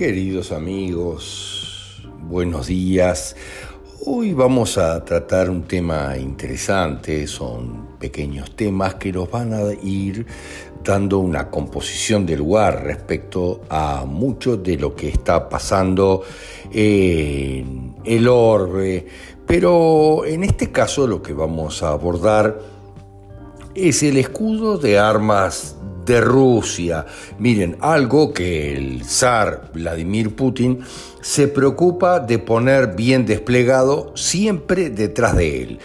Queridos amigos, buenos días. Hoy vamos a tratar un tema interesante, son pequeños temas que nos van a ir dando una composición del lugar respecto a mucho de lo que está pasando en el orbe, pero en este caso lo que vamos a abordar es el escudo de armas de Rusia. Miren, algo que el zar Vladimir Putin se preocupa de poner bien desplegado siempre detrás de él.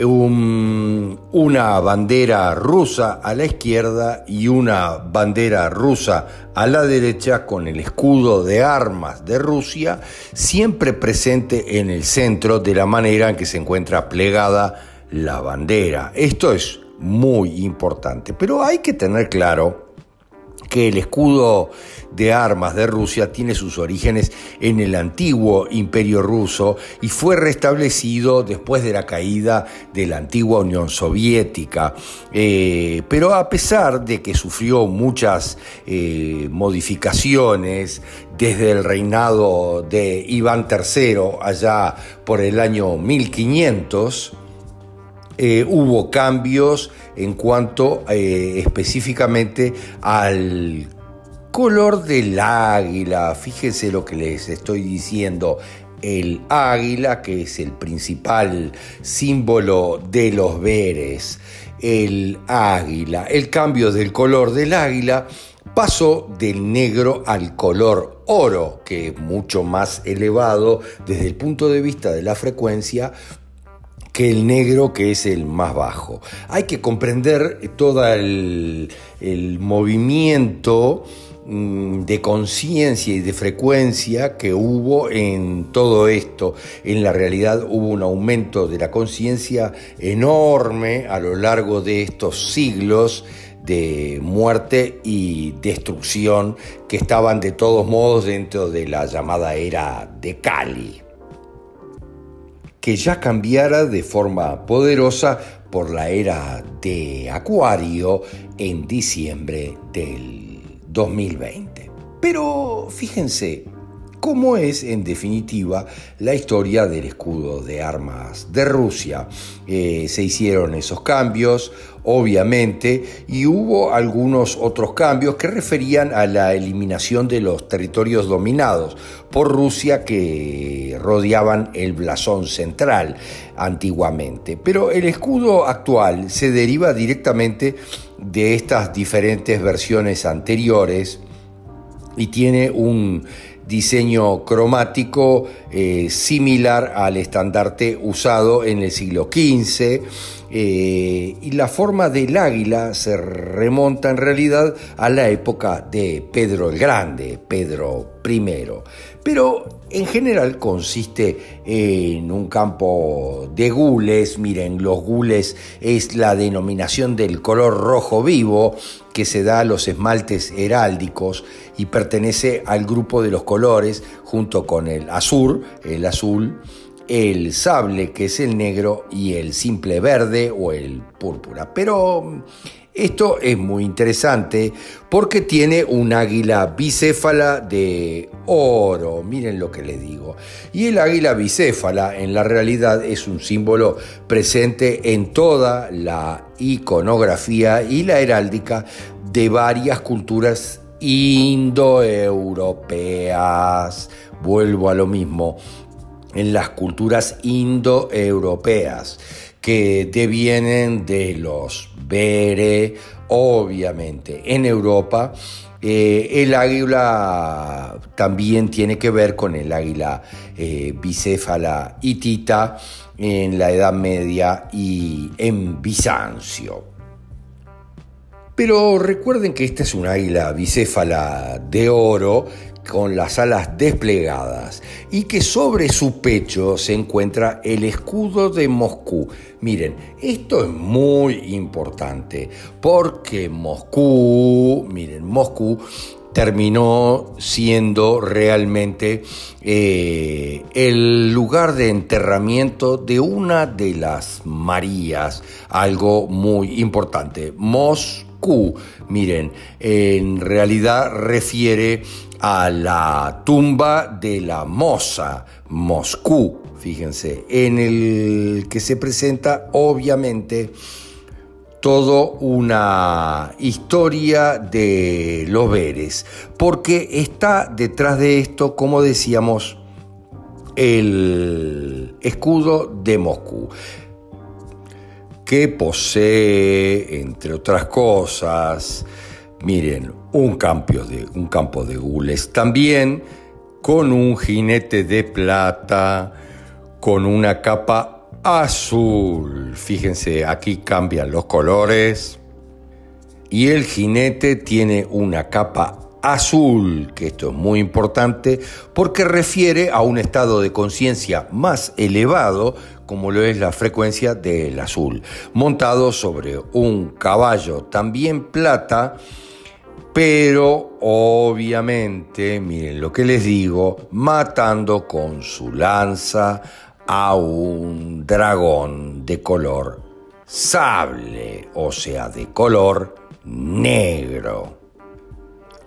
una bandera rusa a la izquierda y una bandera rusa a la derecha con el escudo de armas de Rusia siempre presente en el centro de la manera en que se encuentra plegada la bandera. Esto es muy importante. Pero hay que tener claro que el escudo de armas de Rusia tiene sus orígenes en el antiguo imperio ruso y fue restablecido después de la caída de la antigua Unión Soviética. Eh, pero a pesar de que sufrió muchas eh, modificaciones desde el reinado de Iván III allá por el año 1500, eh, hubo cambios en cuanto eh, específicamente al color del águila. Fíjense lo que les estoy diciendo. El águila, que es el principal símbolo de los veres. El águila. El cambio del color del águila pasó del negro al color oro, que es mucho más elevado desde el punto de vista de la frecuencia, que el negro que es el más bajo. Hay que comprender todo el, movimiento mm, de conciencia y de frecuencia que hubo en todo esto. En la realidad hubo un aumento de la conciencia enorme a lo largo de estos siglos de muerte y destrucción que estaban de todos modos dentro de la llamada era de Cali que ya cambiara de forma poderosa por la era de Acuario en diciembre del 2020. Pero fíjense, cómo es en definitiva la historia del escudo de armas de Rusia. Eh, se hicieron esos cambios, obviamente, y hubo algunos otros cambios que referían a la eliminación de los territorios dominados por Rusia que rodeaban el blasón central antiguamente. Pero el escudo actual se deriva directamente de estas diferentes versiones anteriores y tiene un diseño cromático eh, similar al estandarte usado en el siglo XV. Eh, y la forma del águila se remonta en realidad a la época de Pedro el Grande, Pedro I. Pero en general consiste en un campo de gules. Miren, los gules es la denominación del color rojo vivo que se da a los esmaltes heráldicos y pertenece al grupo de los colores junto con el azul, el azul, el sable, que es el negro, y el simple verde o el púrpura. Pero esto es muy interesante porque tiene un águila bicéfala de oro, miren lo que les digo. Y el águila bicéfala en la realidad es un símbolo presente en toda la iconografía y la heráldica de varias culturas indoeuropeas. Vuelvo a lo mismo, en las culturas indoeuropeas que devienen de los Bere, obviamente. En Europa, eh, el águila también tiene que ver con el águila eh, bicéfala hitita en la Edad Media y en Bizancio. Pero recuerden que esta es un águila bicéfala de oro con las alas desplegadas y que sobre su pecho se encuentra el escudo de Moscú. Miren, esto es muy importante porque Moscú, miren, Moscú terminó siendo realmente eh, el lugar de enterramiento de una de las Marías, algo muy importante. Miren, en realidad refiere a la tumba de la Mosa, Moscú, fíjense, en el que se presenta obviamente toda una historia de los veres, porque está detrás de esto, como decíamos, el escudo de Moscú, que posee, entre otras cosas, miren, un campo de, un campo de gules también, con un jinete de plata, con una capa azul. Fíjense, aquí cambian los colores. Y el jinete tiene una capa azul, que esto es muy importante porque refiere a un estado de conciencia más elevado, como lo es la frecuencia del azul, montado sobre un caballo también plata, pero obviamente, miren lo que les digo, matando con su lanza a un dragón de color sable, o sea, de color negro.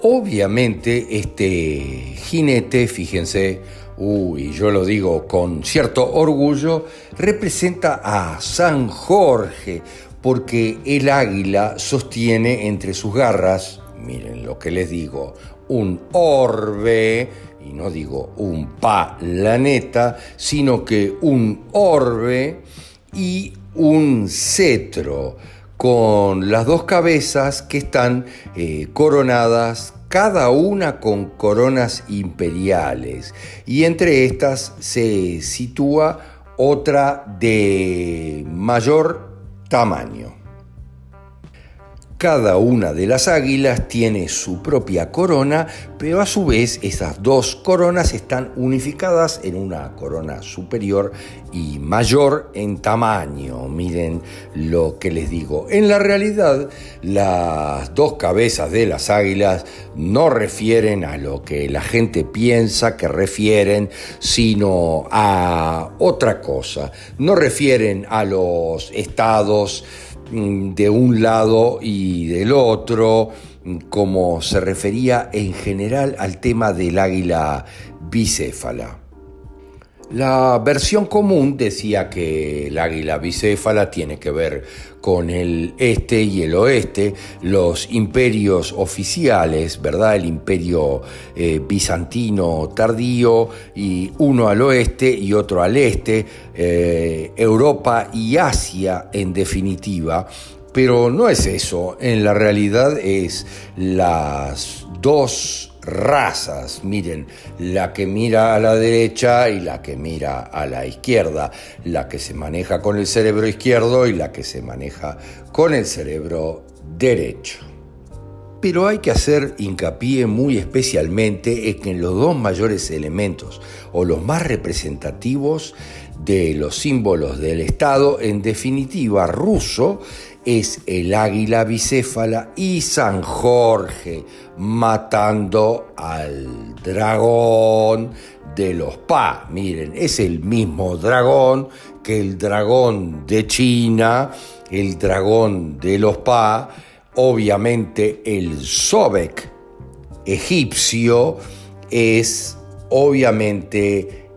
Obviamente este jinete, fíjense, uy, yo lo digo con cierto orgullo, representa a San Jorge, porque el águila sostiene entre sus garras, miren lo que les digo, un orbe, y no digo un planeta, sino que un orbe y un cetro con las dos cabezas que están eh, coronadas, cada una con coronas imperiales, y entre estas se sitúa otra de mayor tamaño. Cada una de las águilas tiene su propia corona, pero a su vez esas dos coronas están unificadas en una corona superior y mayor en tamaño. Miren lo que les digo. En la realidad, las dos cabezas de las águilas no refieren a lo que la gente piensa que refieren, sino a otra cosa. No refieren a los estados de un lado y del otro, mm, como se refería en general al tema del águila bicéfala. La versión común decía que el águila bicéfala tiene que ver con el este y el oeste, los imperios oficiales, ¿verdad? El imperio eh, bizantino tardío y uno al oeste y otro al este, eh, Europa y Asia en definitiva, pero no es eso, en la realidad es las dos razas, miren, la que mira a la derecha y la que mira a la izquierda, la que se maneja con el cerebro izquierdo y la que se maneja con el cerebro derecho. Pero hay que hacer hincapié muy especialmente en que los dos mayores elementos o los más representativos de los símbolos del Estado, en definitiva ruso, es el águila bicéfala y San Jorge matando al dragón de los Pa. Miren, es el mismo dragón que el dragón de China, el dragón de los Pa, obviamente el Sobek egipcio es obviamente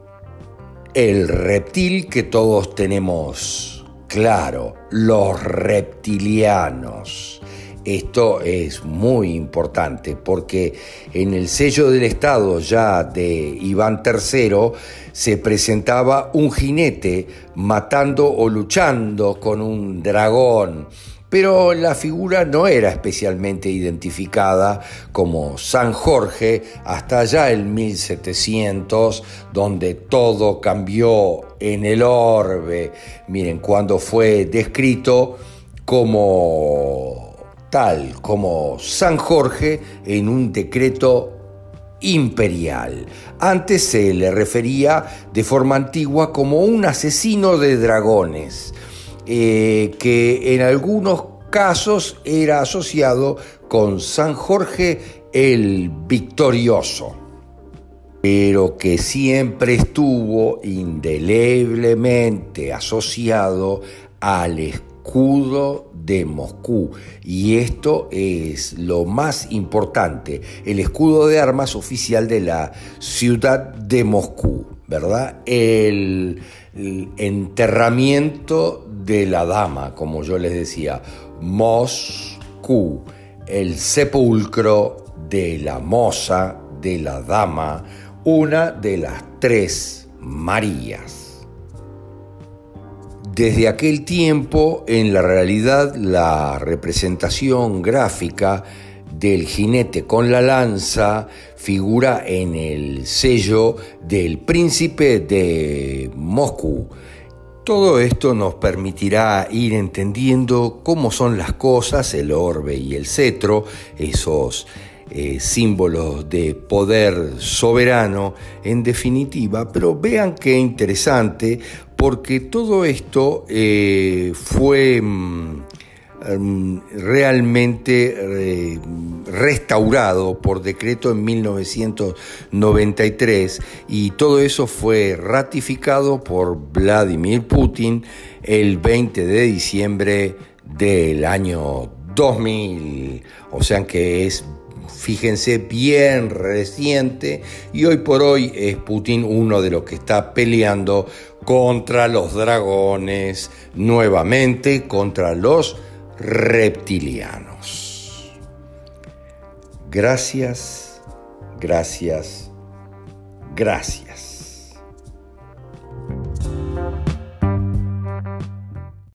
el reptil que todos tenemos Claro, los reptilianos. Esto es muy importante porque en el sello del Estado ya de Iván III se presentaba un jinete matando o luchando con un dragón pero la figura no era especialmente identificada como San Jorge hasta allá en 1700, donde todo cambió en el orbe. Miren, cuando fue descrito como tal, como San Jorge en un decreto imperial. Antes se le refería de forma antigua como un asesino de dragones. Eh, que en algunos casos era asociado con San Jorge el Victorioso, pero que siempre estuvo indeleblemente asociado al escudo de Moscú. Y esto es lo más importante, el escudo de armas oficial de la ciudad de Moscú, ¿verdad? El, el enterramiento de la dama, como yo les decía, Moscú, el sepulcro de la moza, de la dama, una de las tres Marías. Desde aquel tiempo, en la realidad, la representación gráfica del jinete con la lanza figura en el sello del príncipe de Moscú. Todo esto nos permitirá ir entendiendo cómo son las cosas, el orbe y el cetro, esos eh, símbolos de poder soberano, en definitiva, pero vean qué interesante porque todo esto eh, fue mm, mm, realmente eh, restaurado por decreto en 1993 y todo eso fue ratificado por Vladimir Putin el 20 de diciembre del año 2000, o sea que es fíjense, bien reciente y hoy por hoy es Putin uno de los que está peleando contra los dragones, nuevamente contra los reptilianos. Gracias, gracias, gracias.